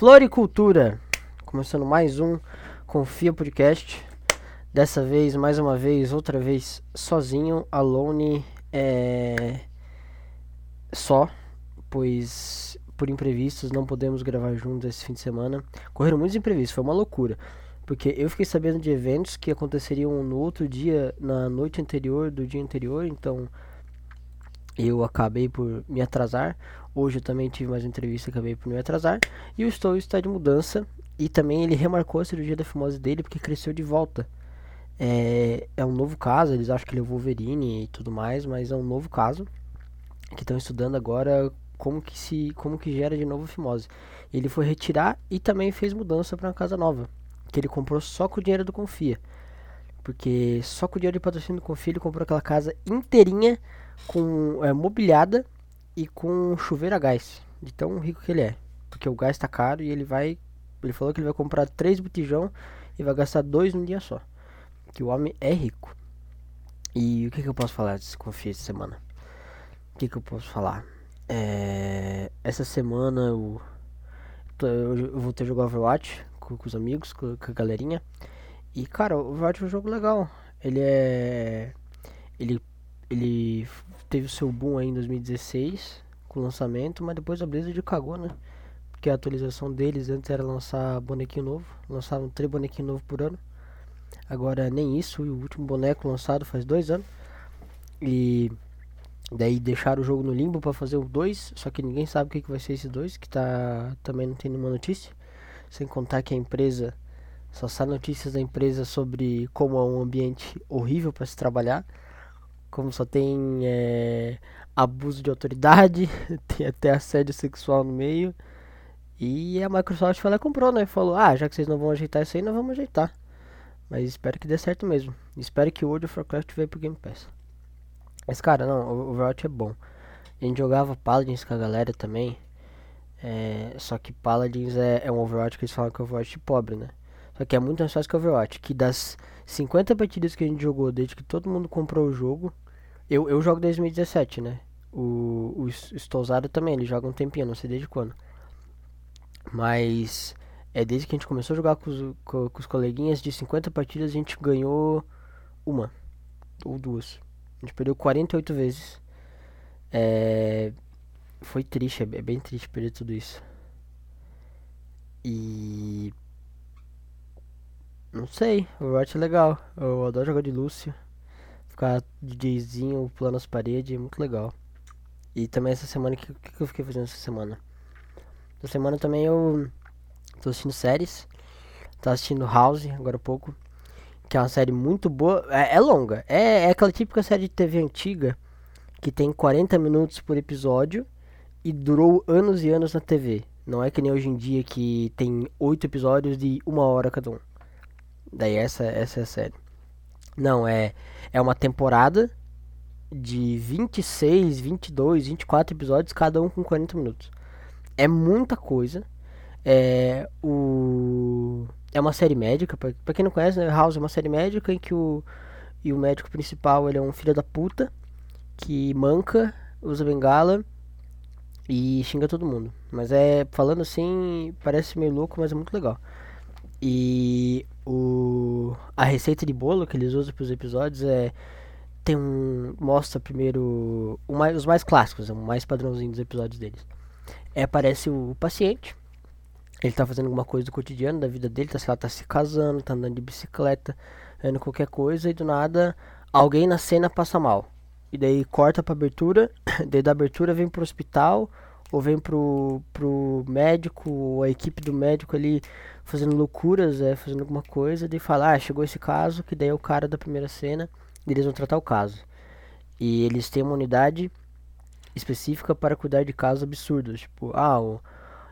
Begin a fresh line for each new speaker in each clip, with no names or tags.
Floricultura, começando mais um Confia Podcast. Dessa vez, mais uma vez, outra vez sozinho, alone, é... só, pois por imprevistos não podemos gravar juntos esse fim de semana. Correram muitos imprevistos, foi uma loucura. Porque eu fiquei sabendo de eventos que aconteceriam no outro dia, na noite anterior do dia anterior, então eu acabei por me atrasar. Hoje eu também tive mais entrevista, acabei por me atrasar. E o Stowe está de mudança. E também ele remarcou a cirurgia da fimose dele porque cresceu de volta. É, é um novo caso, eles acham que ele é o Wolverine e tudo mais, mas é um novo caso. Que estão estudando agora como que se como que gera de novo fimose. Ele foi retirar e também fez mudança para uma casa nova, que ele comprou só com o dinheiro do Confia. Porque só com o dinheiro de patrocínio do Confia ele comprou aquela casa inteirinha com é, mobiliada e com chuveiro a gás. De tão rico que ele é. Porque o gás tá caro e ele vai. Ele falou que ele vai comprar três botijão e vai gastar dois num dia só. Que o homem é rico. E o que, que eu posso falar desse confia essa semana? O que, que eu posso falar? É, essa semana eu, eu vou ter jogar Overwatch com, com os amigos, com, com, a galerinha. E cara, o Overwatch é um jogo legal. Ele é. Ele ele teve o seu boom aí em 2016 com o lançamento, mas depois a Blizzard cagou, né? Porque a atualização deles antes era lançar bonequinho novo, lançavam três bonequinhos novos por ano. Agora nem isso, o último boneco lançado faz dois anos. E daí deixaram o jogo no limbo para fazer o 2, só que ninguém sabe o que, que vai ser esse 2, que tá também não tem nenhuma notícia. Sem contar que a empresa só sai notícias da empresa sobre como é um ambiente horrível para se trabalhar como só tem é, abuso de autoridade, tem até assédio sexual no meio. E a Microsoft e comprou, né? Falou, ah, já que vocês não vão ajeitar isso aí, nós vamos ajeitar. Mas espero que dê certo mesmo. Espero que o World of Warcraft venha pro Game Pass. Mas cara, não, o Overwatch é bom. A gente jogava Paladins com a galera também. É, só que Paladins é, é um Overwatch que eles falam que é Overwatch pobre, né? Só que é muito mais fácil que Overwatch. Que das 50 partidas que a gente jogou desde que todo mundo comprou o jogo, eu, eu jogo desde 2017, né? O, o Stolzado também, ele joga um tempinho, não sei desde quando. Mas é desde que a gente começou a jogar com os, com, com os coleguinhas, de 50 partidas a gente ganhou uma ou duas. A gente perdeu 48 vezes. É, foi triste, é bem triste perder tudo isso. E. Não sei, o Overwatch é legal. Eu adoro jogar de Lúcio ficar DJzinho pulando as paredes, é muito legal. E também essa semana, o que, que eu fiquei fazendo essa semana? Essa semana também eu tô assistindo séries. Tô assistindo House, agora há pouco. Que é uma série muito boa. É, é longa. É, é, aquela típica série de TV antiga. Que tem 40 minutos por episódio. E durou anos e anos na TV. Não é que nem hoje em dia que tem 8 episódios de uma hora cada um. Daí essa, essa é a série. Não, é, é uma temporada de 26, 22, 24 episódios, cada um com 40 minutos. É muita coisa. É, o, é uma série médica, pra, pra quem não conhece, né, House é uma série médica em que o, e o médico principal ele é um filho da puta que manca, usa bengala e xinga todo mundo. Mas é, falando assim, parece meio louco, mas é muito legal. E o, a receita de bolo que eles usam para os episódios é tem um mostra primeiro mais, os mais clássicos, é o mais padrãozinho dos episódios deles. É, aparece o, paciente, ele tá fazendo alguma coisa do cotidiano da vida dele, tá, sei lá, tá se casando, tá andando de bicicleta, fazendo qualquer coisa e do nada alguém na cena passa mal. E daí corta pra abertura, daí da abertura vem pro hospital, ou vem pro, pro médico, a equipe do médico ali fazendo loucuras, é, fazendo alguma coisa, de falar, ah, chegou esse caso, que daí é o cara da primeira cena, e eles vão tratar o caso. E eles têm uma unidade específica para cuidar de casos absurdos, tipo, ah, o,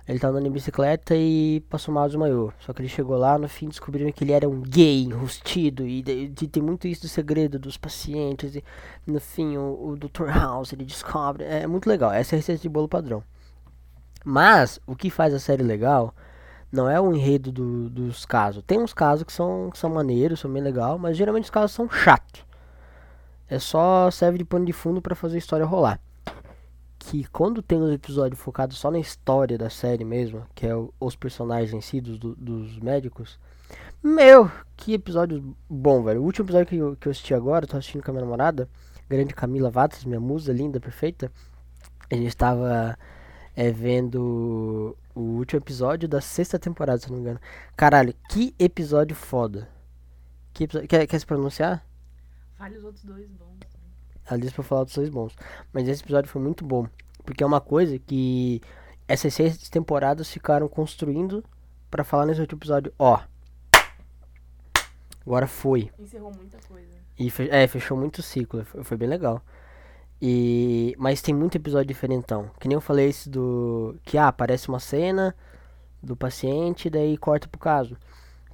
ele tá andando em bicicleta e passou mal desmaiou. Só que ele chegou lá, no fim descobriram que ele era um gay, enrustido, e, e tem muito isso do segredo dos pacientes, e no fim o, o Dr. House, ele descobre, é, é muito legal, essa é a receita de bolo padrão. Mas, o que faz a série legal não é o enredo do, dos casos. Tem uns casos que são, que são maneiros, são bem legal, mas geralmente os casos são chatos. É só serve de pano de fundo para fazer a história rolar. Que quando tem um episódio focado só na história da série mesmo, que é o- os personagens em si, dos, do- dos médicos, meu, que episódio bom, velho. O último episódio que eu, que eu assisti agora, tô assistindo com a minha namorada, grande Camila Vatas, minha musa linda, perfeita. A gente tava é, vendo o último episódio da sexta temporada, se não me engano. Caralho, que episódio foda. Que episódio... quer, quer se pronunciar?
Fale os outros dois bons.
Ela disse pra falar dos dois bons. Mas esse episódio foi muito bom. Porque é uma coisa que essas seis temporadas ficaram construindo pra falar nesse último episódio. Ó. Agora foi.
Encerrou muita coisa.
E fe- é, fechou muito ciclo. Foi, foi bem legal. E, mas tem muito episódio diferentão. Que nem eu falei esse do. Que ah, aparece uma cena do paciente, daí corta pro caso.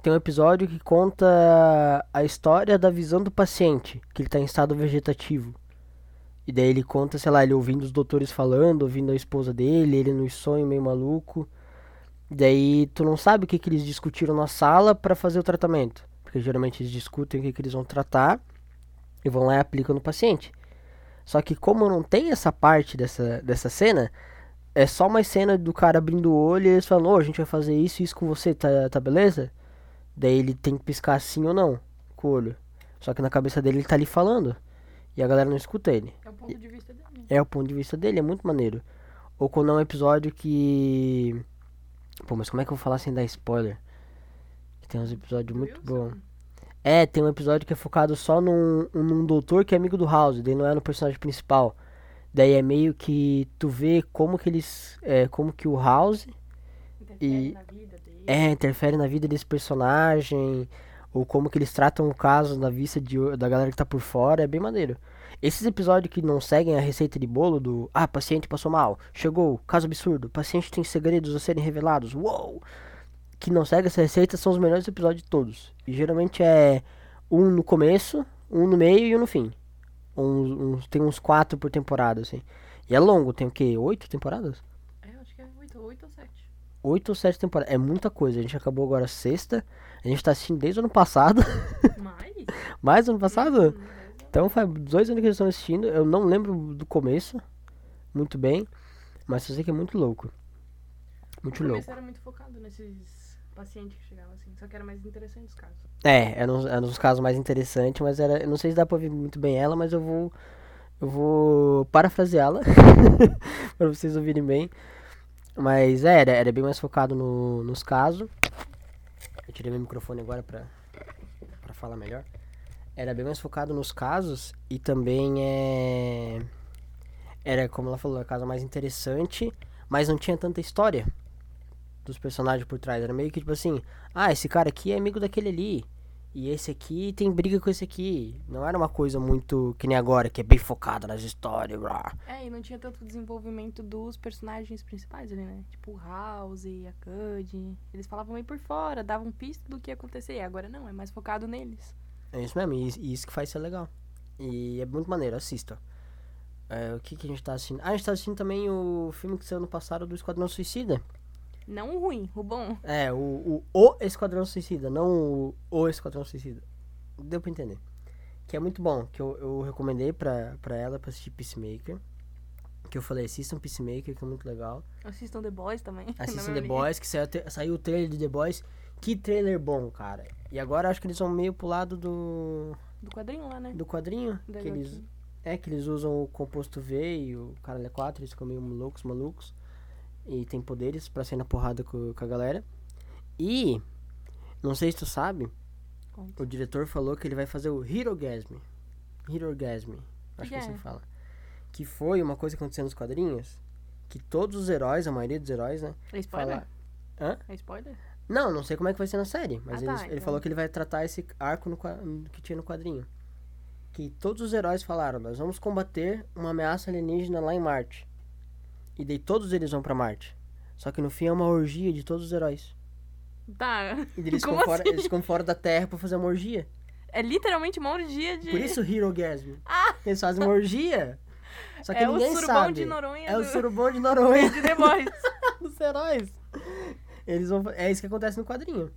Tem um episódio que conta a história da visão do paciente, que ele tá em estado vegetativo. E daí ele conta, sei lá, ele ouvindo os doutores falando, ouvindo a esposa dele, ele nos sonhos meio maluco. Daí tu não sabe o que, que eles discutiram na sala pra fazer o tratamento. Porque geralmente eles discutem o que, que eles vão tratar e vão lá e aplicam no paciente. Só que como não tem essa parte dessa, dessa cena, é só uma cena do cara abrindo o olho e eles falam, ô, a gente vai fazer isso e isso com você, tá, tá beleza? Daí ele tem que piscar sim ou não com o olho. Só que na cabeça dele ele tá ali falando. E a galera não escuta ele.
É o ponto de vista dele.
É o ponto de vista dele, é muito maneiro. Ou quando é um episódio que. Pô, mas como é que eu vou falar sem dar spoiler? Que tem uns episódios muito bons. É, tem um episódio que é focado só num, num doutor que é amigo do House, daí não é no personagem principal. Daí é meio que tu vê como que eles. É, como que o House
Interfere
E-
na vida dele.
é, interfere na vida desse personagem, ou como que eles tratam o caso na vista de, da galera que tá por fora, é bem maneiro. Esses episódios que não seguem a receita de bolo do ah, paciente passou mal, chegou, caso absurdo, paciente tem segredos a serem revelados, uou! Que não segue essa receita são os melhores episódios de todos. E geralmente é um no começo, um no meio e um no fim. Tem uns quatro por temporada, assim. E é longo, tem o quê? Oito temporadas?
É, acho que é 8, 8 ou 7.
Oito ou sete temporadas. É muita coisa. A gente acabou agora sexta. A gente tá assistindo desde o ano passado.
Mais?
Mais ano passado?
Hum, dez
Então faz dois anos que eles estão assistindo. Eu não lembro do começo muito bem. Mas eu sei que é muito louco. Muito
No
louco.
era muito focado nesses pacientes que chegavam assim. Só que era mais interessante os casos.
É, era um, era um dos casos mais interessantes, mas era. Eu não sei se dá pra ouvir muito bem ela, mas eu vou. Eu vou parafraseá-la pra vocês ouvirem bem. Mas é, era, era bem mais focado no, nos casos. Eu tirei meu microfone agora pra, pra falar melhor. Era bem mais focado nos casos e também é. Era, como ela falou, a casa mais interessante, mas não tinha tanta história dos personagens por trás. Era meio que tipo assim, ah, esse cara aqui é amigo daquele ali. E esse aqui tem briga com esse aqui. Não era uma coisa muito que nem agora, que é bem focada nas histórias. blá.
É, e não tinha tanto desenvolvimento dos personagens principais ali, né? Tipo o House, a Cud. Eles falavam meio por fora, davam pista do que ia acontecer. E agora não, é mais focado neles.
É isso mesmo, e isso que faz ser legal. E é muito maneiro, assista. É, o que, que a gente tá assistindo? Ah, a gente tá assistindo também o filme que saiu no passado do Esquadrão Suicida.
Não o ruim, o bom.
É, o, o, o Esquadrão Suicida, não o, o Esquadrão Suicida. Deu pra entender. Que é muito bom, que eu, eu recomendei pra, pra ela pra assistir Peacemaker. Que eu falei, assistam Peacemaker, que é muito legal.
Assistam The Boys também.
Assistam
minha
The. Boys, que saiu, saiu o trailer de The Boys. Que trailer bom, cara. E agora acho que eles vão meio pro lado do,
Do quadrinho lá, né?
do quadrinho.
Da
Que eles, é, que eles usam o composto V e o caralho é 4, eles ficam meio loucos, malucos. E tem poderes pra sair na porrada com, com a galera. E, não sei se tu sabe,
Conta.
o diretor falou que ele vai fazer o Hirogasm. Hirogasm, acho que
que
assim
é?
fala. Que foi uma coisa que aconteceu nos quadrinhos. Que todos os heróis, a maioria dos heróis, né?
É spoiler?
Fala... Hã?
É spoiler?
Não, não sei como é que vai ser na série, mas
Ah,
ele,
tá,
ele
então.
falou que ele vai tratar esse arco no que tinha no quadrinho. Que todos os heróis falaram, nós vamos combater uma ameaça alienígena lá em Marte. E daí todos eles vão pra Marte. Só que no fim é uma orgia de todos os heróis.
Tá.
E daí eles, ficam fora,
assim?
eles ficam fora da Terra pra fazer uma orgia.
É literalmente uma orgia de.
Por isso Hero Gasm. Eles fazem uma orgia. Só que
é o
ninguém
surubão
sabe.
de Noronha
É o
do...
surubão de Noronha
de The Boys.
dos heróis. Eles vão, é isso que acontece no quadrinho.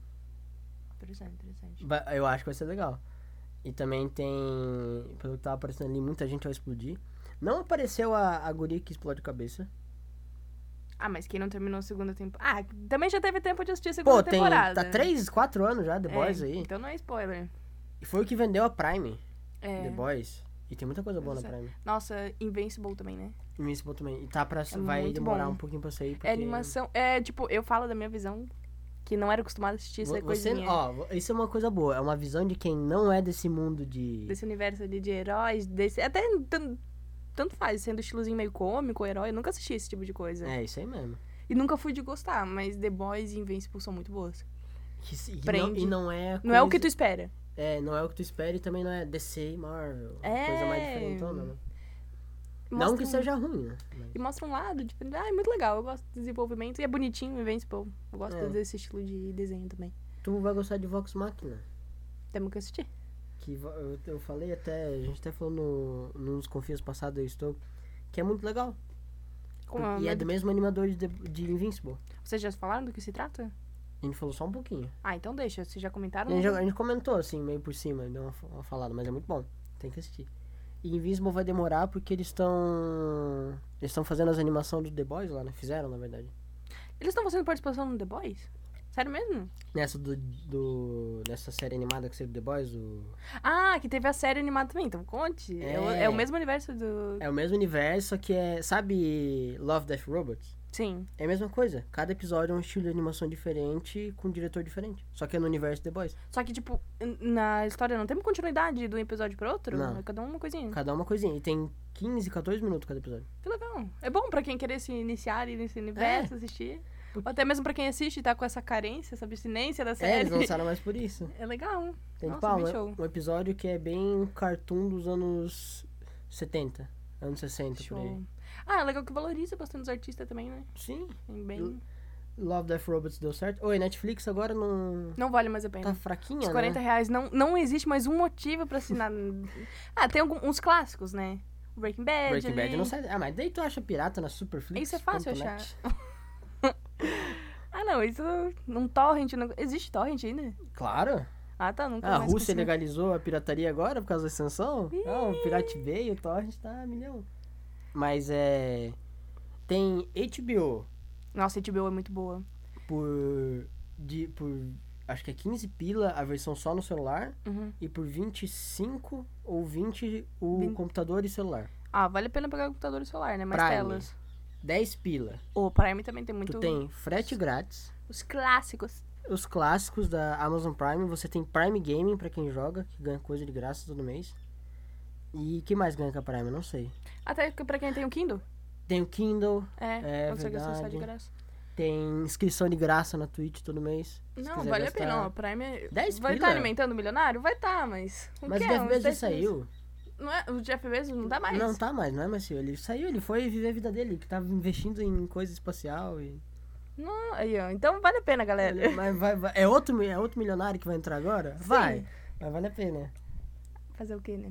interessante, interessante.
Eu acho que vai ser legal. E também tem. Pelo que tava aparecendo ali, muita gente vai explodir. Não apareceu a, a guria que explode cabeça.
Ah, mas quem não terminou a segunda temporada. Ah, também já teve tempo de assistir a segunda
Pô, tem.
temporada.
Tá 3, 4 anos já, The
É,
Boys aí.
Então não é spoiler.
E foi o que vendeu a Prime,
É.
The Boys. E tem muita coisa boa na
Pois é.
Prime.
Nossa, Invincible também, né?
Invincible também. E tá pra. vai
É muito
demorar
bom.
um pouquinho pra sair. Porque...
É animação. É, tipo, eu falo da minha visão, que não era acostumada a assistir essa
Você,
coisinha.
ó, isso é uma coisa boa. É uma visão de quem não é desse mundo de.
Desse universo ali de heróis, desse. Até tanto faz, sendo estilozinho meio cômico, herói. Eu nunca assisti esse tipo de coisa.
É, isso aí mesmo.
E nunca fui de gostar, mas The Boys e Invincible são muito boas.
Que e, não,
Prende.
e não é.
Não é o que tu
coisa-
espera.
É, não é o que tu espera e também não é DC e Marvel.
É.
Coisa mais diferentona, né? Não
Mostra
que
um-
seja ruim, né? Mas-
E mostra um lado diferente. Ah, é muito legal. Eu gosto do desenvolvimento. E é bonitinho, Invincible. Eu gosto
É.
desse estilo de desenho também.
Tu vai gostar de Vox Machina.
Temos que assistir.
Que eu, eu falei até. A gente até falou no, nos confios passados eu estou. Que é muito legal.
A-
e é do mesmo animador de, de Invincible.
Vocês já falaram do que se trata?
A gente falou só um pouquinho.
Ah, então deixa. Vocês já comentaram?
A gente, a gente comentou assim, meio por cima, deu uma, uma falada, mas é muito bom. Tem que assistir. E Invincible vai demorar porque eles estão. Eles estão fazendo as animações do The Boys lá, né? Fizeram, na verdade.
Eles estão fazendo participação no The Boys? Sério mesmo?
Nessa do. do nessa série animada que do The Boys, o.
Ah, que teve a série animada também, então conte. É, o,
É.
é o mesmo universo do.
É o mesmo universo, só que é. Sabe Love Death Robots?
Sim.
É a mesma coisa. Cada episódio é um estilo de animação diferente, com um diretor diferente. Só que é no universo The Boys.
Só que, tipo, na história não tem continuidade de um episódio pro outro?
Não.
É cada um uma coisinha.
Cada uma coisinha. E tem 15, 14 minutos cada episódio.
Que legal. É bom pra quem querer se iniciar nesse universo, assistir. Ou até mesmo pra quem assiste e tá com essa carência, essa abstinência da
É,
série.
eles lançaram mais por isso.
É legal.
Tem
Nossa, bem
um,
show.
episódio que é bem cartoon dos anos 70. Anos 60, por aí.
Show. Ah, é legal que valoriza bastante os artistas também, né?
Sim.
Tem Bem...
Love Death Robots deu certo. Oi, Netflix agora não.
Não vale mais a pena.
Tá fraquinha,
Os 40
né?
reais não, não existe mais um motivo pra assinar. ah, tem alguns uns clássicos, né? Breaking Bad.
Breaking Bad
ali.
não sai. Ah, mas daí tu acha pirata na Superflix?
Isso é fácil achar. Ah, não, isso. Num torrent. Não... Existe torrent ainda?
Claro.
Ah, tá. Nunca
A
mais
Rússia
consegui.
legalizou a pirataria agora por causa da extensão? Não, o Pirate Bay, o Torrent tá a milhão. Mas é. Tem HBO
Nossa, a HBO é muito boa.
por. De, por. Acho que é 15 pila a versão só no celular.
Uhum.
E por 25 ou 20 o
Vin-
computador e celular.
Ah, vale a pena pegar o computador e celular, né? Mais
Prime.
telas.
10 pila.
O Prime também tem muito.
Tu tem frete grátis.
Os clássicos.
Os clássicos da Amazon Prime. Você tem Prime Gaming pra quem joga, que ganha coisa de graça todo mês. E que mais ganha com a Prime? Não sei.
Até que pra quem tem o Kindle.
Tem o Kindle,
É,
É
consegue acessar de
verdade.
graça.
tem inscrição de graça na Twitch todo mês.
Não, vale a
gastar.
pena. Ó, Prime é...
10
vai estar alimentando o milionário? Vai estar, mas. o
Mas
que
o
é?
Bezos já
10 meses.
saiu.
Não é? O Jeff Bezos não dá mais?
Não tá mais, não é mais seu. Ele saiu, ele foi viver a vida dele, que tava investindo em coisa espacial e.
Não, aí, ó. Então vale a pena, galera.
Mas vai, vai- é, outro, é outro milionário que vai entrar agora? Vai. Mas vale a pena.
Fazer o quê, né?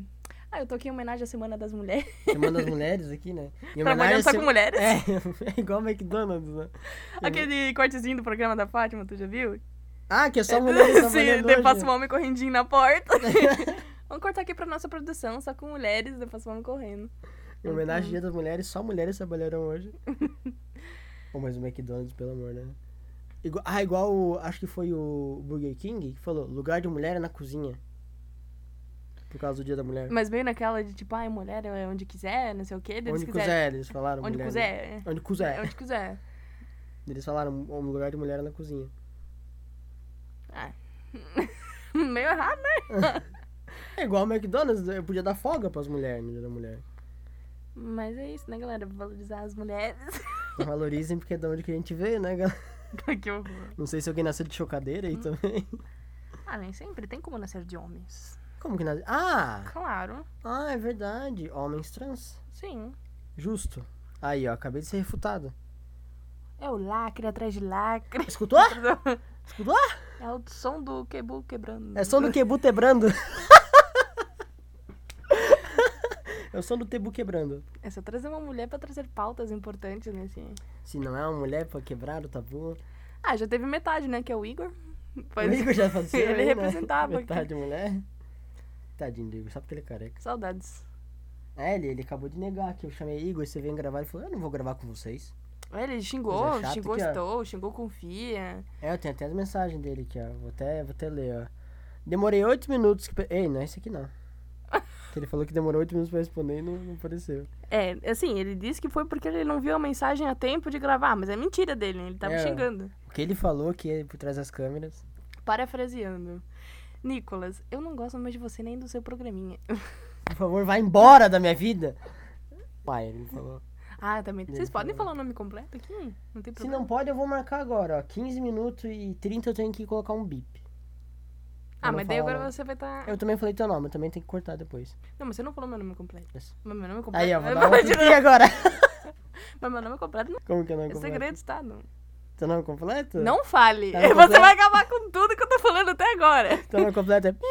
Ah, eu tô aqui em homenagem à Semana das Mulheres.
Semana das mulheres aqui, né? Em
Trabalhando só
a
com
se-
mulheres.
É, é igual McDonald's, né?
Aquele cortezinho do programa da Fátima, tu já viu?
Ah, que é só mulheres
Se
trabalhando
daí passa um homem correndinho na porta. Vamos cortar aqui pra nossa produção, só com mulheres, depois homem correndo.
Em homenagem ao Dia das Mulheres, só mulheres trabalharam hoje. Pô, mas o McDonald's, pelo amor, né? Igual, ah, igual o, acho que foi o Burger King que falou, lugar de mulher é na cozinha. Por causa do Dia da Mulher.
Mas veio naquela de tipo, ai, mulher é onde quiser, não sei o quê. Eles
Onde
quiserem-
quiser, eles falaram.
Onde
mulher,
quiser.
né? Onde quiser.
Onde quiser.
Eles falaram, um lugar de mulher é na cozinha.
Ah. Meio errado, né?
É igual o McDonald's, eu podia dar folga pras mulheres no Dia da Mulher.
Mas é isso, né, galera? Valorizar as mulheres.
Valorizem porque é de onde que a gente veio, né, galera?
que horror.
Não sei se alguém nasceu de chocadeira aí também.
Ah, nem sempre tem como nascer de homens.
Como que nasceu? Ah!
Claro,
Ah, é verdade. Homens trans.
sim.
Justo. Aí, ó, acabei de ser refutado.
É o lacre atrás de lacre.
Escutou? Escutou?
É o som do quebu quebrando.
É som do Quebu quebrando. É o som do Tebu quebrando.
É só trazer uma mulher pra trazer pautas importantes nesse.
Se não é uma mulher pra quebrar o tabu.
Ah, já teve metade, né? Que é o Igor.
O Igor já fazia.
Ele
aí, né?
representava aqui.
Metade mulher. Tadinho do Igor, só porque ele é careca.
Saudades.
É, ele, ele acabou de negar que eu chamei Igor, você vem gravar. Ele falou, eu não vou gravar com vocês.
É, Ele xingou,
chata
xingou. Estou, xingou Confia.
É, eu tenho até as mensagens dele aqui, ó. Vou até, vou até ler, ó. Demorei oito minutos. Que... Ei, não é esse aqui não. Que ele falou que demorou oito minutos pra responder e não, não apareceu.
É, assim, ele disse que foi porque ele não viu a mensagem a tempo de gravar, mas é mentira dele, ele tava
É.
xingando.
O que ele falou que é por trás das câmeras.
Parafraseando. Nicolas, eu não gosto mais de você nem do seu programinha.
Por favor, vá embora da minha vida. Pai, ele falou.
Ah, também.
Ele
Vocês podem
falou.
falar o nome completo aqui? Não tem
Se
problema.
não pode, eu vou marcar agora, ó. 15 minutos e 30 eu tenho que colocar um bip.
Ah,
não
mas daí agora você vai estar.
Eu também falei teu nome, eu também tenho que cortar depois.
Não, mas você não falou meu nome completo.
Yes.
Mas meu nome completo.
Aí, ó, vou
É
dar um agora.
Mas meu nome completo não
Como que é o nome
é
completo?
segredo de Estado.
Teu nome completo?
Não fale.
Tá
Você
completo?
vai acabar com tudo que eu tô falando até agora.
Teu nome completo é...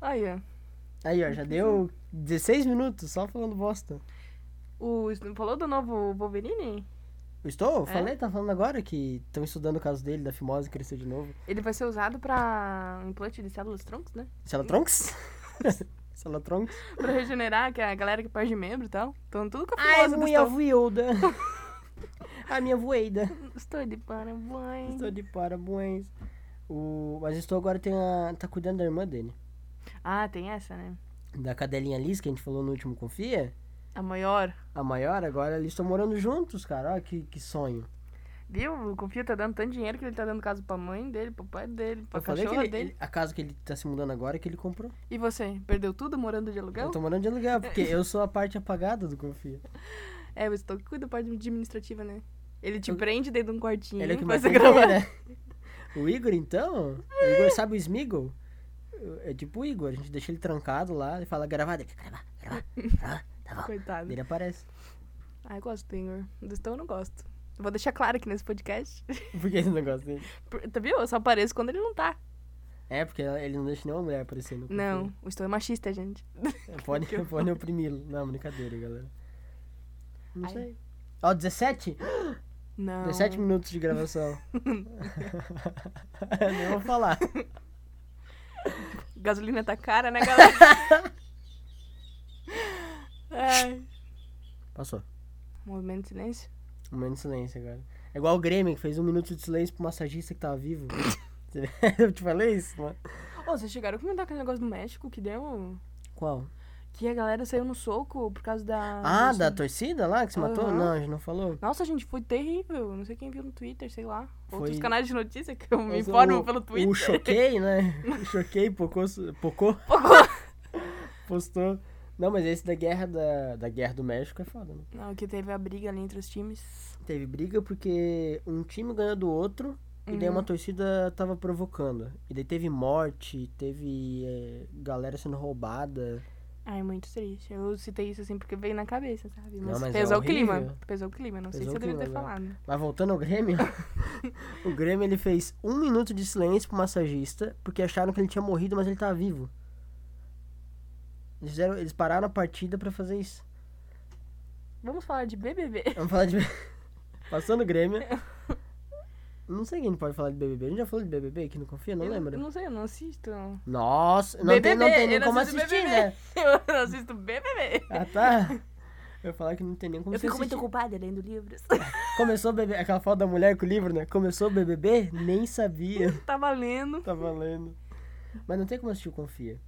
Aí, ó.
Aí, ó, já deu 16 minutos só falando bosta.
O, falou do novo Wolverine?
Eu Estou?
É?
Falei, tá falando agora que estão estudando o caso dele, da fimose crescer de novo.
Ele vai ser usado pra implante de células troncos, né?
Celatronx? Celatronx?
Pra regenerar, que é a galera que perde membro e tal. Então tudo com a
Ai,
famosa do
minha
Estou.
voilda. A minha voeida.
Estou de parabéns.
Estou de parabéns. O... Mas estou agora tem a... tá cuidando da irmã dele.
Ah, tem essa, né?
Da cadelinha Liz, que a gente falou no último Confia.
A maior.
A maior, agora eles estão morando juntos, cara. Olha que, que sonho.
Viu? O Confia tá dando tanto dinheiro que ele tá dando casa pra mãe dele, pro pai dele, pra
Eu
cachorra
ele,
dele.
ele- a casa que ele tá se mudando agora é que ele comprou.
E você? Perdeu tudo morando de aluguel?
Eu tô morando de aluguel, porque eu sou a parte apagada do Confia.
É, o Estou que cuida da parte administrativa, né? Ele te
Eu-
prende dentro de um quartinho
Ele é o que
pra
mais
você gravar.
né? O Igor, então? O Igor sabe o Smiggle? É tipo o Igor, a gente deixa ele trancado lá e fala gravar, gravar, gravar, gravar, tá bom.
Coitado.
Ele aparece.
Ah, eu gosto do Igor. Do Estou eu não gosto. Vou deixar claro aqui nesse podcast.
Por que esse negócio dele?
Por- Tá viu? Eu só apareço quando ele não tá.
É, porque ele não deixa nenhuma mulher aparecer no.
Não, o Estou é machista, gente.
É, Pode, pode oprimi-lo. Não, brincadeira, galera. Não
Ai.
sei. Ó, 17?
Não.
17 minutos de gravação. Nem vou falar.
Gasolina tá cara, né, galera? Ai.
Passou.
Movimento de silêncio.
Um momento de silêncio agora. É igual o Grêmio, que fez um minuto de silêncio pro massagista que tava vivo. Eu te falei isso, mano.
Ô, vocês chegaram a comentar aquele negócio do México que deu.
Qual?
Que a galera saiu no soco por causa da.
Ah, da torcida lá que se matou?
Aham.
Não, a gente não falou.
Nossa, gente, foi terrível. Não sei quem viu no Twitter, sei lá. Outros
Foi-
canais de notícia que eu me informo pelo Twitter.
O Choquei, né? O Choquei, Pocô, Pocô postou. Não, mas esse da guerra da, da guerra do México é foda, né?
Não, que teve a briga ali entre os times.
Teve briga porque um time ganhou do outro e daí
Uhum.
uma torcida tava provocando. E daí teve morte, teve é, galera sendo roubada.
Ai, muito triste. Eu citei isso assim porque veio na cabeça, sabe? Mas,
Não, mas é
pesou o
horrível.
clima. Pesou o clima. Não sei
Pesou
se
o
eu devia ter
né?
falado.
Mas voltando ao Grêmio, o Grêmio ele fez um minuto de silêncio pro massagista porque acharam que ele tinha morrido, mas ele tava vivo. Eles, fizeram- eles pararam a partida pra fazer isso.
Vamos falar de BBB.
Vamos falar de. Passando o Grêmio. Não sei quem pode falar de BBB. A gente já falou de BBB aqui no Confia? Não
eu,
lembro.
Eu não sei, eu não assisto.
Nossa, não
BBB,
tem, não tem nem
eu não
como assistir,
BBB.
né?
Eu não assisto BBB.
Ah, tá. Eu ia falar que não tem nem como
Eu
você
fico muito
assistir.
ocupada lendo livros.
Começou o BBB, aquela foto da mulher com o livro, né? Começou o BBB, nem sabia.
Tava lendo.
tá valendo. Mas não tem como assistir o Confia.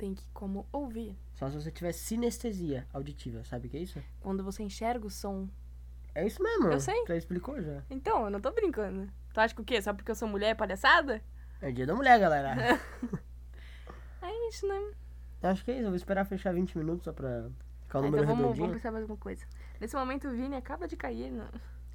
Tem que como ouvir.
Só se você tiver sinestesia auditiva, sabe o que é isso?
Quando você enxerga o som.
É isso mesmo.
Eu sei.
Já explicou já.
Então, eu não tô brincando. Tu acha que o quê? Só porque eu sou mulher é palhaçada?
É dia da mulher, galera.
É isso, né?
Acho que é isso. Eu vou esperar fechar 20 minutos só pra ficar o
Ah,
número
então vamos,
redondinho.
vamos pensar mais uma coisa. Nesse momento o Vini acaba de cair. No...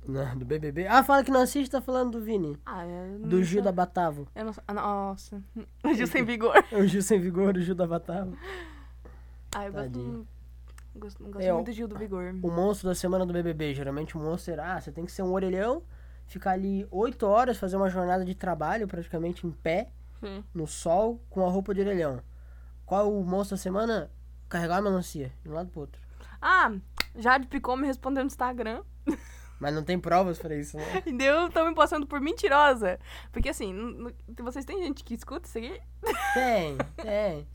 Não, do BBB. Ah, fala que não assiste, tá falando do Vini.
Ah, eu não
Do Gil da Batavo.
Eu não ah, Nossa. O Gil sem vigor.
O Gil sem vigor, o Gil da Batavo.
Ah, eu gosto,
Tadinho.
gosto, gosto
É, o-
muito do Gil do Vigor.
O monstro da semana do BBB. Geralmente o monstro, ah, você tem que ser um orelhão, ficar ali 8 horas, fazer uma jornada de trabalho praticamente em pé,
Sim.
no sol, com a roupa de orelhão. Qual é o monstro da semana? Carregar a melancia, de um lado pro outro.
Ah, Jade Picou me respondeu no Instagram.
Mas não tem provas pra isso, né?
Entendeu? Estão me passando por mentirosa. Porque assim, vocês têm gente que escuta isso aqui?
Tem, tem.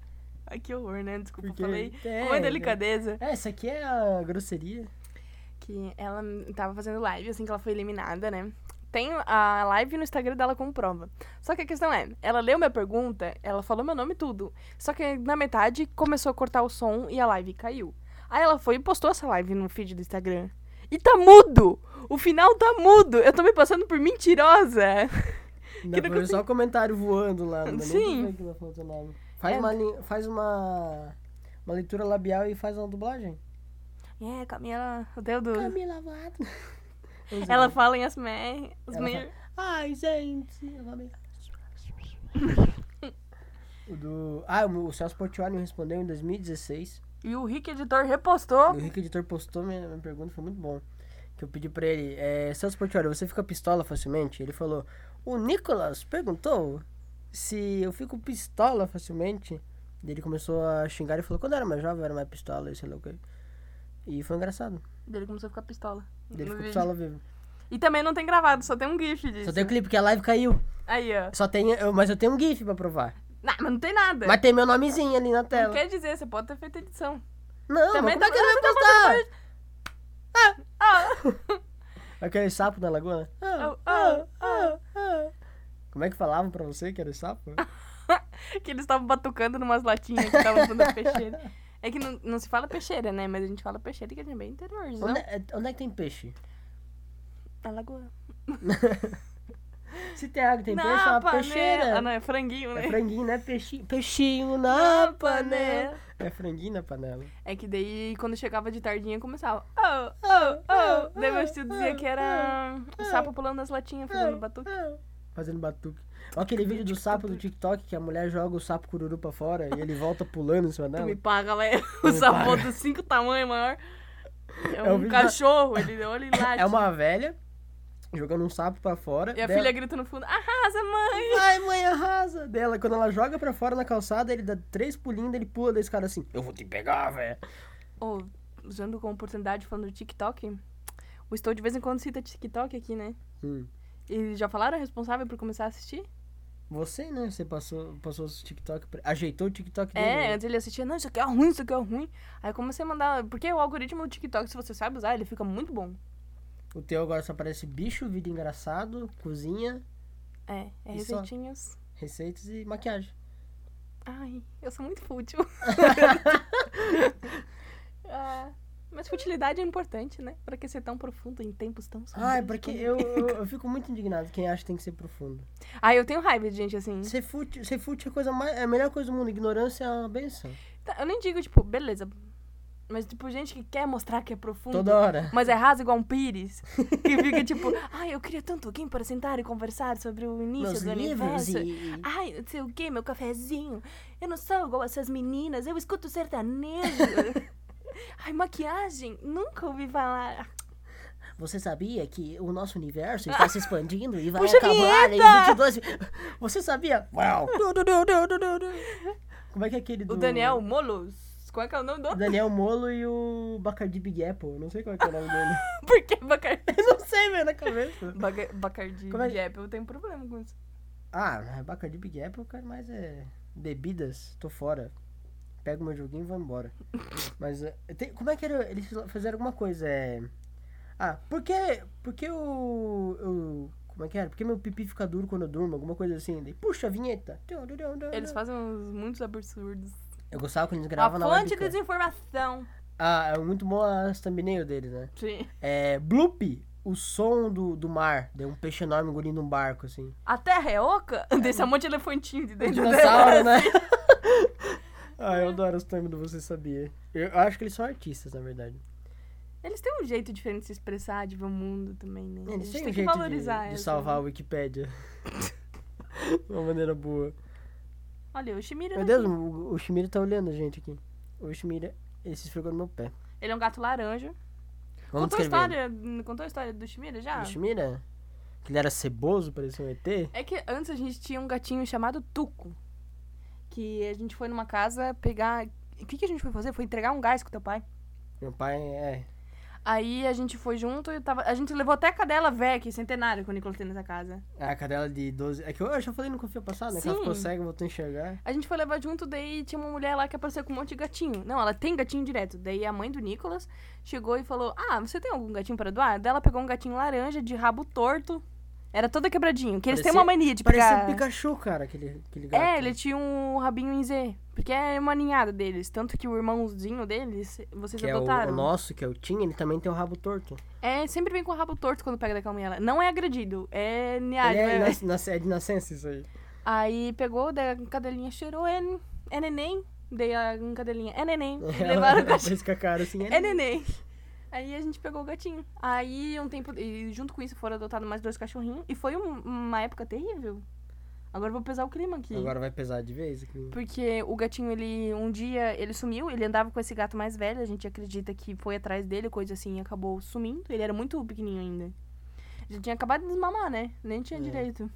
Ai, que horror, né? Desculpa, eu
Porque
falei
tem,
com uma delicadeza.
É, isso aqui é a grosseria.
Que ela tava fazendo live, assim que ela foi eliminada, né? Tem a live no Instagram dela como prova. Só que a questão é, ela leu minha pergunta, ela falou meu nome e tudo. Só que na metade começou a cortar o som e a live caiu. Aí ela foi e postou essa live no feed do Instagram. E tá mudo! O final tá mudo! Eu tô me passando por mentirosa!
Ainda
não
foi só comentário voando lá. Não
Sim.
Faz,
É.
uma, faz uma, uma leitura labial e faz uma dublagem.
É, Camila, o dedo.
Camila Vato.
Ela fala em Asmer.
Fala, Ai, gente. me- o do... Ah, o o Celso Portioli me respondeu em 2016.
E o Rick Editor repostou.
E o Rick Editor postou minha, minha pergunta, foi muito bom. Que eu pedi pra ele, é, Celso Portioli, você fica pistola facilmente? Ele falou, o Nicolas perguntou se eu fico pistola facilmente. Daí ele começou a xingar e falou, quando eu era mais jovem eu era mais pistola e sei lá o quê. E foi engraçado.
Ele começou a ficar pistola.
Ele ficou
vídeo.
pistola vivo.
E também não tem gravado, só tem um GIF disso.
Só tem o clipe, porque a live caiu.
Aí, ó.
Só tem, eu- mas eu tenho um GIF pra provar.
Não, mas não tem nada.
Mas tem meu nomezinho ali na
Não
tela.
quer dizer, você pode ter feito edição.
Não,
Também
mas como é
tá-
que ele vai postar?
Ah,
Aquele sapo na lagoa? Ah,
Ah, ah,
ah, ah. Como é que falavam pra você que era sapo?
que eles estavam batucando numas latinhas que estavam dando peixeira. É que não, não se fala peixeira, né? Mas a gente fala peixeira que é bem interiorzão.
Onde, é, onde é que tem peixe?
Na lagoa.
Se tem água, tem
na
peixe, é uma
panela.
peixeira.
Ah, não, é franguinho, né?
É franguinho, não é peixinho. Peixinho na,
Na
panela.
panela.
É franguinho na panela.
É que daí, quando chegava de tardinha, começava. Oh, oh, oh. Daí meu tio dizia que era o sapo pulando nas latinhas, fazendo batuque.
Fazendo batuque. Olha aquele vídeo do sapo do TikTok que a mulher joga o sapo cururu pra fora e ele volta pulando em cima
Tu
dela.
me paga, velho.
Tu
O sapo dos cinco tamanhos maior. É,
É o
um
vídeo da-
cachorro, ele olha e late.
É uma velha jogando um sapo pra fora.
E a
dela-
filha grita no fundo, arrasa, mãe!
Ai, mãe, arrasa! Dela, quando ela joga pra fora na calçada, ele dá três pulinhos, ele pula desse cara assim. Eu vou te pegar, velho.
Ô, usando como oportunidade, falando do TikTok, o Estou de vez em quando cita TikTok aqui, né?
Hum.
E já falaram a responsável por começar a assistir?
Você, né? Você passou, passou os TikTok, pra- ajeitou o TikTok dele.
É,
né?
antes ele assistia, não, isso aqui é ruim, isso aqui é ruim. Aí comecei a mandar. Porque o algoritmo do TikTok, se você sabe usar, ele fica muito bom.
O teu agora só aparece bicho, vídeo engraçado, cozinha,
É, é receitinhas.
receitas e maquiagem.
Ai, eu sou muito fútil. Ah, mas futilidade é importante, né? Pra que ser tão profundo em tempos tão sombrios
Ai, porque eu, eu, eu fico muito indignado quem acha que tem que ser profundo.
Ah, eu tenho raiva de gente assim.
Ser fútil, ser fútil é a, coisa mais, é a melhor coisa do mundo. Ignorância é uma benção.
Tá, Eu nem digo, tipo, beleza. Mas, tipo, gente que quer mostrar que é profundo.
Toda hora.
Mas é raso igual um pires. Que fica tipo, ai, eu queria tanto alguém para sentar e conversar sobre o início
Meus
do universo.
e...
Ai, não sei o que, meu cafezinho. Eu não sou igual essas meninas, eu escuto sertanejo. ai, maquiagem, nunca ouvi falar.
Você sabia que o nosso universo está se expandindo e vai
Puxa
acabar em
vinheta!
22... Você sabia? Uau! Como é que é aquele do...
O Daniel Molos. Qual é que é o nome do
Daniel Molo e o Bacardi Big Apple. Não sei qual é, que é o nome dele.
Por que Bacardi?
Eu não sei, velho, na cabeça.
Baca- Bacardi
Como é que-
Gap, eu tenho problema com isso.
Ah, Bacardi Big Apple, cara, mais é... Bebidas, tô fora. Pego meu joguinho e vou embora. Mas, é, tem- como é que era? Eles fizeram alguma coisa, é... Ah, por que, por que o, o... Como é que era? Por que meu pipi fica duro quando eu durmo? Alguma coisa assim. Daí, puxa a vinheta.
Eles fazem uns muitos absurdos.
Eu gostava quando eles gravavam na
fonte de
webcam.
desinformação.
Ah, é muito bom as thumbnail deles, né?
Sim.
É, Bloop, o som do, do mar. Deu um peixe enorme engolindo um barco, assim.
A terra é oca? Desse um monte de elefantinho de
Um
dentro
dinossauro,
dela.
né? ah, eu adoro os thumbs do Você Sabia. Eu acho que eles são artistas, na verdade.
Eles têm um jeito diferente de se expressar, de ver o mundo também, né?
Eles têm um
que
jeito
valorizar
de, de salvar a Wikipédia. de uma maneira boa.
Olha, o Shimira
Meu Deus, o, o Shimira tá olhando a gente aqui. O Shimira, ele se esfregou no meu pé.
Ele é um gato laranja.
Vamos
contou, a história, contou a história do Shimira já?
O Shimira? Que ele era ceboso, parecia um ET?
É que antes a gente tinha um gatinho chamado Tuco. Que a gente foi numa casa pegar. O que, que a gente foi fazer? Foi entregar um gás com teu pai.
Meu pai é.
Aí a gente foi junto e tava. A gente levou até a cadela Vec, centenária, que o Nicolas tem nessa casa.
É a cadela de 12. É que eu já falei no confia passado, né? Que ela
Sim.
ficou cega, voltou a enxergar.
A gente foi levar junto, daí tinha uma mulher lá que apareceu com um monte de gatinho. Não, ela tem gatinho direto. Daí a mãe do Nicolas chegou e falou: Ah, você tem algum gatinho pra doar? Daí ela pegou um gatinho laranja de rabo torto. Era todo quebradinho. Que eles têm
Parecia-
uma mania de
Parecia
pegar.
um Pikachu, cara, aquele, aquele gato.
É, ele tinha um rabinho em Z. Porque é uma ninhada deles. Tanto que o irmãozinho deles, vocês
Que é o,
adotaram.
o nosso, que é o Tim, ele também tem o rabo torto.
É, sempre vem com o rabo torto quando pega daquela mulher. Não é agredido, é niado.
é,
é-
é de nascença isso aí.
Aí pegou, daí a cadelinha cheirou, é, é neném. Daí a cadelinha, é neném. E levaram o
com a cara assim.
É neném. Aí a gente pegou o gatinho. Aí um tempo. E junto com isso foram adotados mais dois cachorrinhos. E foi um- uma época terrível. Agora vou pesar o clima aqui.
Agora vai pesar de vez aqui.
Porque o gatinho, ele. Um dia ele sumiu, ele andava com esse gato mais velho. A gente acredita que foi atrás dele, coisa assim, e acabou sumindo. Ele era muito pequenininho ainda. Já tinha acabado de desmamar, né? Nem tinha
É.
direito.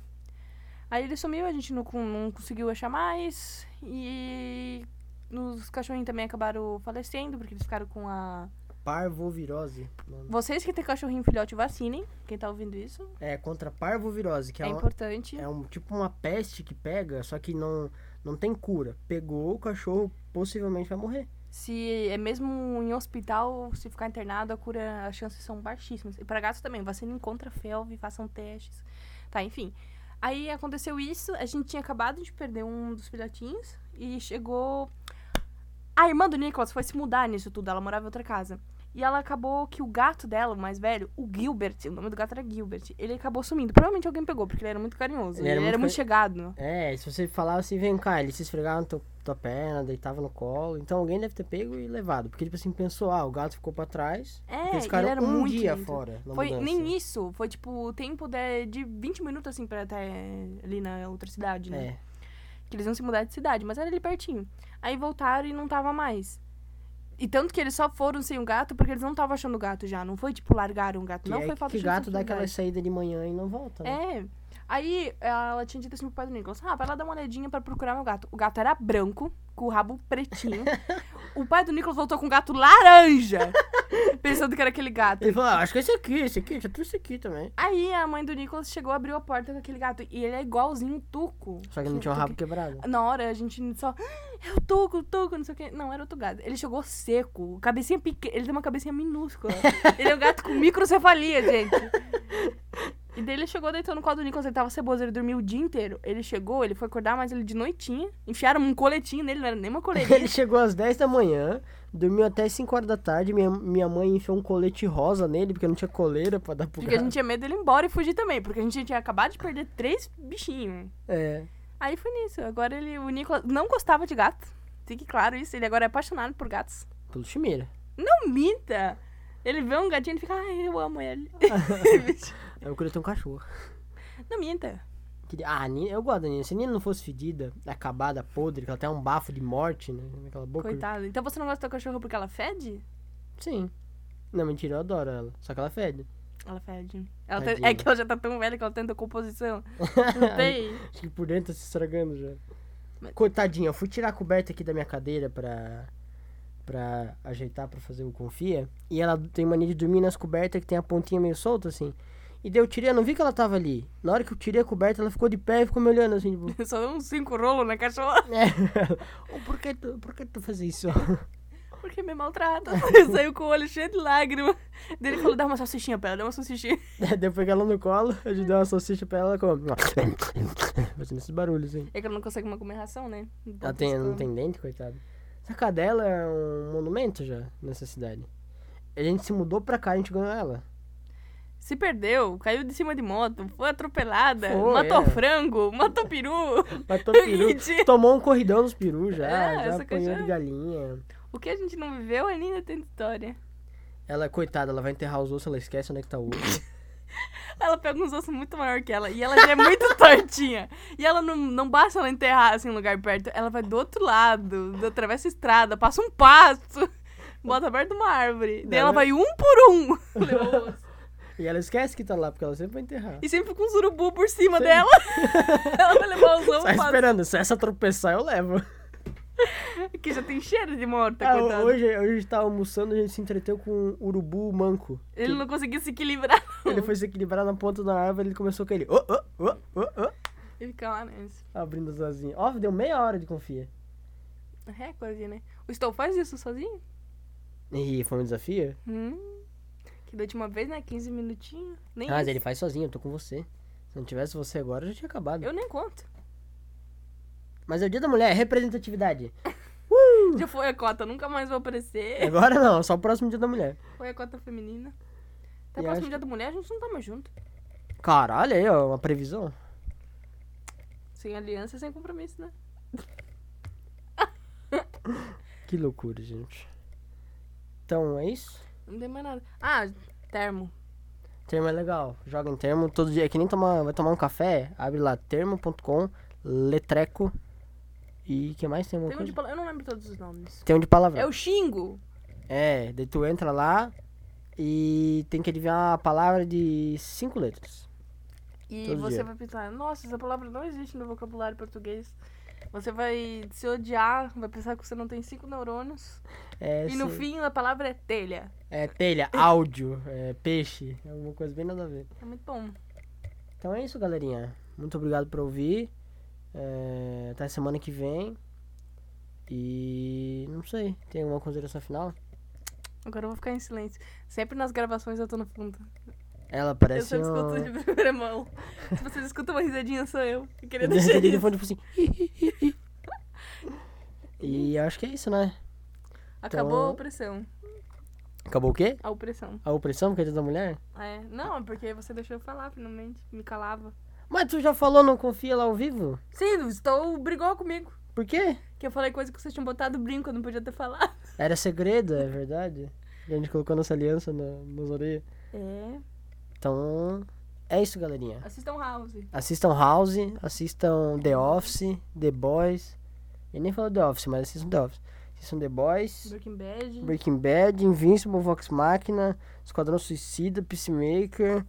Aí ele sumiu, a gente não, não conseguiu achar mais. E. Os cachorrinhos também acabaram falecendo, porque eles ficaram com a.
Parvovirose. mano.
Vocês que têm cachorrinho filhote, vacinem. Quem tá ouvindo isso.
É contra parvovirose, que é,
É,
uma-
importante.
é um tipo uma peste que pega, só que não, não tem cura. Pegou, o cachorro possivelmente vai morrer.
Se é mesmo em hospital, se ficar internado, a cura, as chances são baixíssimas. E para gatos também, vacinem contra felve, façam testes. Tá, enfim. Aí aconteceu isso, a gente tinha acabado de perder um dos filhotinhos e chegou. A irmã do Nicholas foi se mudar nisso tudo, ela morava em outra casa. E ela acabou que o gato dela, o mais velho, o Gilbert, o nome do gato era Gilbert, ele acabou sumindo. Provavelmente alguém pegou, porque ele era muito carinhoso.
Ele
Ele
era
era,
muito
muito
cari-
chegado.
É, se você falar assim, vem cá, ele se esfregava na tua, tua perna, deitava no colo. Então alguém deve ter pego e levado. Porque, tipo assim, pensou, ah, o gato ficou pra trás.
É,
eles ficaram
ele era
um
muito
dia
lento.
fora.
Foi
mudança.
nem isso, foi tipo o tempo de, de 20 minutos assim pra até ali na outra cidade, né?
É.
Que eles iam se mudar de cidade, mas era ali pertinho. Aí voltaram e não tava mais. E tanto que eles só foram sem o gato porque eles não estavam achando o gato já. Não foi tipo largaram o gato,
Que
não
é
foi falta
que
de
gato dá aquela saída de manhã e não volta, né?
É. Aí ela tinha dito assim pro pai do Nicolas: Ah, vai lá dar uma olhadinha pra procurar meu gato. O gato era branco, com o rabo pretinho. o pai do Nicolas voltou com um gato laranja. pensando que era aquele gato.
Ele falou, ah, acho que esse aqui, esse aqui, já trouxe esse aqui também.
Aí a mãe do Nicolas chegou, abriu a porta com aquele gato. E ele é igualzinho o Tuco.
Só que não tinha o rabo quebrado.
Na hora a gente só. "Ah, É o Tuco, o Tuco, não sei o quê. Não, era outro gato. Ele chegou seco, cabecinha pequena. Ele tem uma cabecinha minúscula. ele é um gato com microcefalia, gente. E daí ele chegou, deitou no colo do Nicolas, ele tava ceboso, ele dormiu o dia inteiro. Ele chegou, ele foi acordar, mas ele de noitinha. Enfiaram um coletinho nele, não era nem uma coleirinha.
Ele chegou às 10 da manhã, dormiu até 5 horas da tarde. Minha, minha mãe enfiou um colete rosa nele, porque não tinha coleira pra dar pro
Porque a
gato.
gente tinha medo dele ir embora e fugir também. Porque a gente tinha acabado de perder três bichinhos.
É.
Aí foi nisso. Agora ele, o Nicolas não gostava de gato. Fique claro isso. Ele agora é apaixonado por gatos.
Pelo chimeira.
Não minta! Ele vê um gatinho e fica, ai, eu amo ele.
Eu queria ter um cachorro.
não minta.
Queria- Ah, a Nina, eu gosto da Nina. Se a Nina não fosse fedida, acabada, podre, que ela tem um bafo de morte, né? Naquela boca.
Coitada. Então você não gosta do cachorro porque ela fede?
Sim. Não, mentira, eu adoro ela. Só que ela fede.
Ela fede. Ela tem-
Tadinha.
É que ela já tá tão velha que ela tenta composição. Não tem.
Acho que por dentro tá se estragando já.
Mas-
Coitadinha, eu fui tirar a coberta aqui da minha cadeira pra, pra ajeitar pra fazer o confia. E ela tem mania de dormir nas cobertas que tem a pontinha meio solta assim. E daí eu tirei, eu não vi que ela tava ali. Na hora que eu tirei a coberta, ela ficou de pé e ficou me olhando assim, tipo.
Só deu uns cinco rolos na cachorra.
É. Por, que tu, por que tu faz isso?
Porque me maltrata. Saiu com o olho cheio de lágrimas. Daí ele falou, dá uma salsichinha pra ela, dá uma salsichinha.
Daí eu peguei ela no colo, eu dei uma salsicha pra ela, ela come. Fazendo esses barulhos assim.
É que ela não consegue uma comer ração, né?
Ela tem, não tem dente, coitada. Essa cadela é um monumento já nessa cidade. A gente se mudou pra cá, a gente ganhou ela.
Se perdeu, caiu de cima de moto, foi atropelada,
Foi,
matou
é.
frango, matou peru.
Matou peru.
Mentira.
Tomou um corridão nos perus já,
É,
já apanhou
cachorra-
de galinha.
O que a gente não viveu ainda tem história.
Ela, coitada, ela vai enterrar os ossos, ela esquece onde é que tá o osso.
Ela pega uns ossos muito maior que ela e ela já é muito tortinha. E ela não, não basta ela enterrar assim em um lugar perto, ela vai do outro lado, atravessa a estrada, passa um passo, bota perto de uma árvore. Daí ela vai um por um. levar o osso.
e ela esquece que tá lá, porque ela sempre vai enterrar.
e sempre com um urubu por cima
Sim.
dela. ela vai levar os ossos. Passa.
esperando, se essa tropeçar eu levo.
que já tem cheiro de morta,
Ah,
coitado.
hoje, hoje a gente tava almoçando, a gente se entreteu com um urubu manco.
Ele não conseguiu se equilibrar.
Ele foi se equilibrar na ponta da árvore, ele começou com ele. Oh, oh, oh, oh, oh,
Ele fica lá nesse.
abrindo as asinhas. Ó, deu meia hora de confia.
Recorde, né? O Stow faz isso sozinho?
E foi um desafio?
Hum. Que da última vez, né? 15 minutinhos. Nem
Ah, mas ele faz sozinho, eu tô com você. Se não tivesse você agora, já tinha acabado.
Eu nem conto.
Mas é o dia da mulher, representatividade.
Já foi a cota, nunca mais vou aparecer.
Agora não, só o próximo dia da mulher.
Foi a cota feminina. Até o próximo
acho-
dia da mulher a gente não tá mais junto.
Caralho, aí, ó, uma previsão.
Sem aliança, sem compromisso, né?
Que loucura, gente. Então, é isso?
Não tem mais nada. Ah, termo.
Termo é legal. Joga em termo todo dia. É que nem tomar, vai tomar um café, abre lá termo.com, letreco. E que mais tem uma
Tem um
coisa?
de pala- Eu não lembro todos os nomes.
Tem um de palavrão.
É o Xingo.
É, daí tu entra lá e tem que adivinhar uma palavra de cinco letras.
E
Todo
você
dia.
vai pensar, nossa, essa palavra não existe no vocabulário português. Você vai se odiar, vai pensar que você não tem cinco neurônios.
É,
e no
sim.
fim a palavra é telha.
É telha, áudio, é peixe, é alguma coisa bem nada a ver.
É muito bom.
Então é isso, galerinha. Muito obrigado por ouvir. É, até semana que vem. E não sei, tem alguma consideração final?
Agora eu vou ficar em silêncio. Sempre nas gravações eu tô no fundo.
Ela
eu
parece
sempre
um...
escuto de primeira mão. Se vocês escutam uma risadinha, sou eu. Eu queria
Eu
deixar
dei
isso.
telefone, tipo assim. e eu acho que é isso, né?
Acabou
Então-
a opressão.
Acabou o quê?
A opressão.
A opressão porque é da mulher?
É. Não, é porque você deixou eu falar, finalmente. Me calava.
Mas tu já falou, não confia lá ao vivo?
Sim, Estou brigou comigo.
Por quê?
Que eu falei coisa que vocês tinham botado brinco, eu não podia ter falado.
Era segredo, é verdade. E a gente colocou nossa aliança na, nas orelhas.
É.
Então, é isso, galerinha.
Assistam House.
Assistam House, assistam The Office, The Boys. Eu nem falo The Office, mas assistam The Office. Assistam The Boys,
Breaking Bad.
Breaking Bad, Invincible, Vox Machina, Esquadrão Suicida, Peacemaker.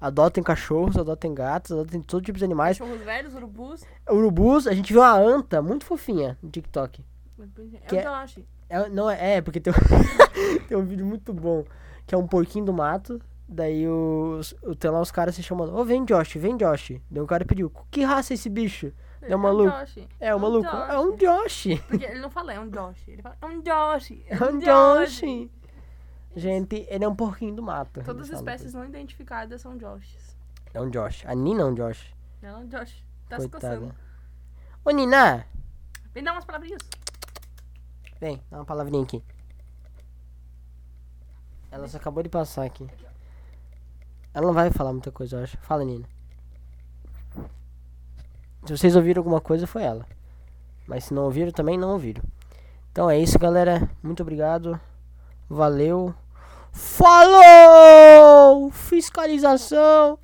Adotem cachorros, adotem gatos, adotem todo tipo de animais.
Cachorros velhos, urubus.
Urubus, a gente viu uma anta muito fofinha no TikTok.
É
Que
o
é-. É, não, é, é, porque tem, um- tem um vídeo muito bom, que é um porquinho do mato. Daí os, tem lá os caras se chamando, ô, vem Josh, vem Josh. Daí um cara pediu, que raça é esse bicho? É um maluco.
É um Josh.
É, o maluco, é um Josh.
Porque ele não fala é um Josh. Ele fala é um Josh.
É um Josh. Gente, ele é um porquinho do mato.
Todas as espécies não identificadas são Joshes.
É um Josh. A Nina é um Josh.
Ela é um Josh. Tá se
Coitada.
coçando.
Ô, Nina,
Vem dar umas palavrinhas.
vem, dá uma palavrinha aqui. Ela só acabou de passar aqui. Ela não vai falar muita coisa, eu acho. Fala, Nina. Se vocês ouviram alguma coisa, foi ela. Mas se não ouviram, também não ouviram. Então é isso, galera. Muito obrigado. Valeu. Falou! Fiscalização!